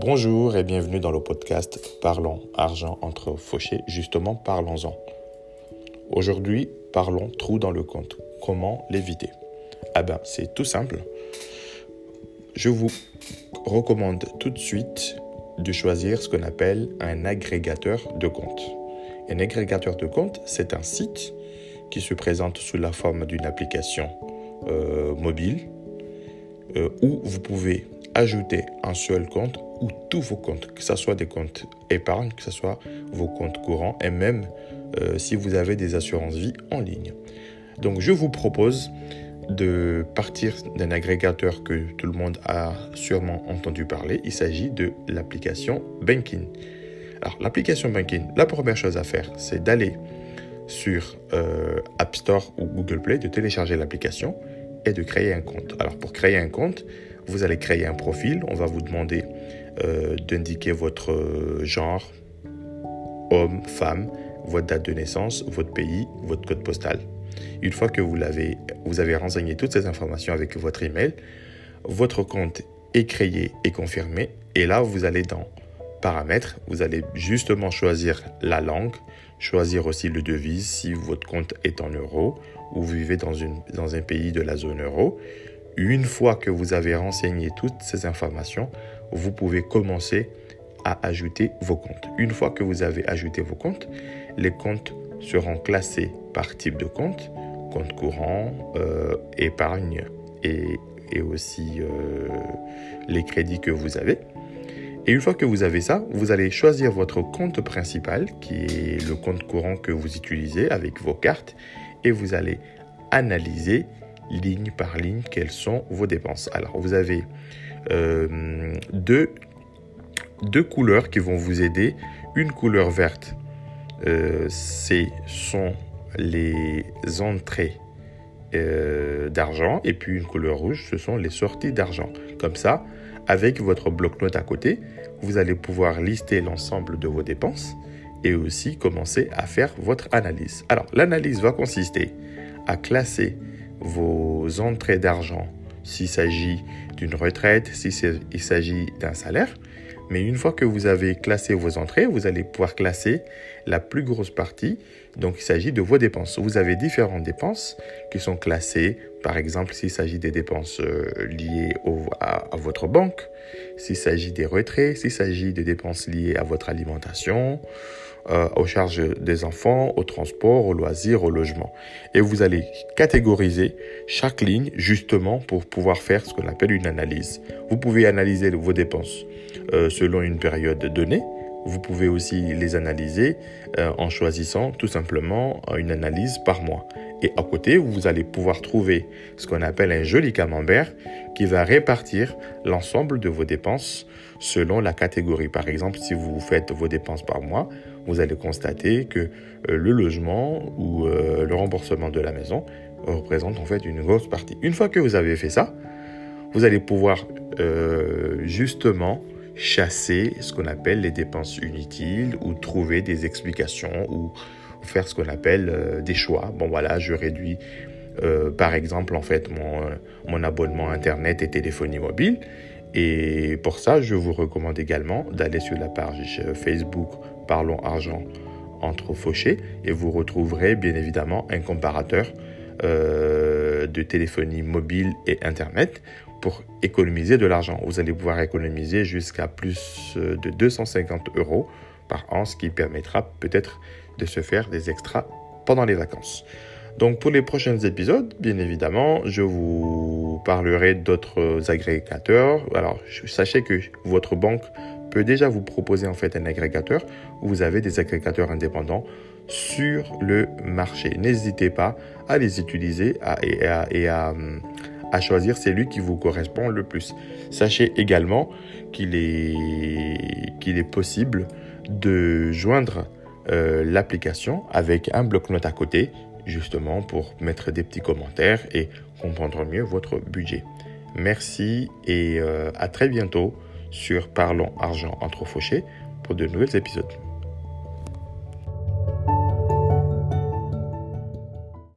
Bonjour et bienvenue dans le podcast Parlons argent entre fauchés. Justement, parlons-en. Aujourd'hui, parlons trou dans le compte. Comment l'éviter? Ah ben, c'est tout simple. Je vous recommande tout de suite de choisir ce qu'on appelle un agrégateur de compte. Un agrégateur de compte, c'est un site qui se présente sous la forme d'une application euh, mobile euh, où vous pouvez ajouter un seul compte ou tous vos comptes, que ce soit des comptes épargne, que ce soit vos comptes courants et même euh, si vous avez des assurances vie en ligne. Donc je vous propose de partir d'un agrégateur que tout le monde a sûrement entendu parler. Il s'agit de l'application Banking. Alors l'application Banking, la première chose à faire, c'est d'aller sur euh, App Store ou Google Play, de télécharger l'application et de créer un compte. Alors pour créer un compte, vous allez créer un profil. On va vous demander euh, d'indiquer votre genre, homme, femme, votre date de naissance, votre pays, votre code postal. Une fois que vous, l'avez, vous avez renseigné toutes ces informations avec votre email, votre compte est créé et confirmé. Et là, vous allez dans Paramètres, vous allez justement choisir la langue, choisir aussi le devise si votre compte est en euros ou vous vivez dans, une, dans un pays de la zone euro. Une fois que vous avez renseigné toutes ces informations, vous pouvez commencer à ajouter vos comptes. Une fois que vous avez ajouté vos comptes, les comptes seront classés par type de compte, compte courant, euh, épargne et, aussi euh, les crédits que vous avez. Et une fois que vous avez ça, vous allez choisir votre compte principal, qui est le compte courant que vous utilisez avec vos cartes, et vous allez analyser ligne par ligne quelles sont vos dépenses. Alors, vous avez euh, deux, deux couleurs qui vont vous aider. Une couleur verte, euh, ce sont les entrées euh, d'argent et puis une couleur rouge, ce sont les sorties d'argent. Comme ça, avec votre bloc-notes à côté, vous allez pouvoir lister l'ensemble de vos dépenses et aussi commencer à faire votre analyse. Alors, l'analyse va consister à classer vos entrées d'argent s'il s'agit d'une retraite, s'il s'agit d'un salaire. Mais une fois que vous avez classé vos entrées, vous allez pouvoir classer la plus grosse partie. Donc il s'agit de vos dépenses. Vous avez différentes dépenses qui sont classées. Par exemple, s'il s'agit des dépenses euh, liées à, votre banque, s'il s'agit des retraits, s'il s'agit des dépenses liées à votre alimentation, euh, aux charges des enfants, au transport, au loisirs, au logement. Et vous allez catégoriser chaque ligne justement pour pouvoir faire ce qu'on appelle une analyse. Vous pouvez analyser vos dépenses euh, selon une période donnée. Vous pouvez aussi les analyser euh, en choisissant tout simplement une analyse par mois. Et à côté, vous allez pouvoir trouver ce qu'on appelle un joli camembert qui va répartir l'ensemble de vos dépenses selon la catégorie. Par exemple, si vous faites vos dépenses par mois, vous allez constater que euh, le logement ou euh, le remboursement de la maison représente en fait une grosse partie. Une fois que vous avez fait ça, vous allez pouvoir euh, justement chasser ce qu'on appelle les dépenses inutiles ou trouver des explications ou faire ce qu'on appelle des choix. Bon voilà, je réduis par exemple en fait mon, mon abonnement internet et téléphonie mobile et pour ça, je vous recommande également d'aller sur la page Facebook Parlons Argent entre Fauchés et vous retrouverez bien évidemment un comparateur euh, de téléphonie mobile et Internet pour économiser de l'argent. Vous allez pouvoir économiser jusqu'à plus de 250 euros par an, ce qui permettra peut-être de se faire des extras pendant les vacances. Donc pour les prochains épisodes, bien évidemment, je vous parlerai d'autres agrégateurs. Alors sachez que votre banque peut déjà vous proposer en fait un agrégateur où vous avez des agrégateurs indépendants sur le marché. N'hésitez pas à les utiliser et, à, à, choisir celui qui vous correspond le plus. Sachez également qu'il est, qu'il est possible de joindre euh, l'application avec un bloc-notes à côté justement pour mettre des petits commentaires et comprendre mieux votre budget. Merci et euh, à très bientôt sur Parlons Argent entre Fauchés pour de nouveaux épisodes.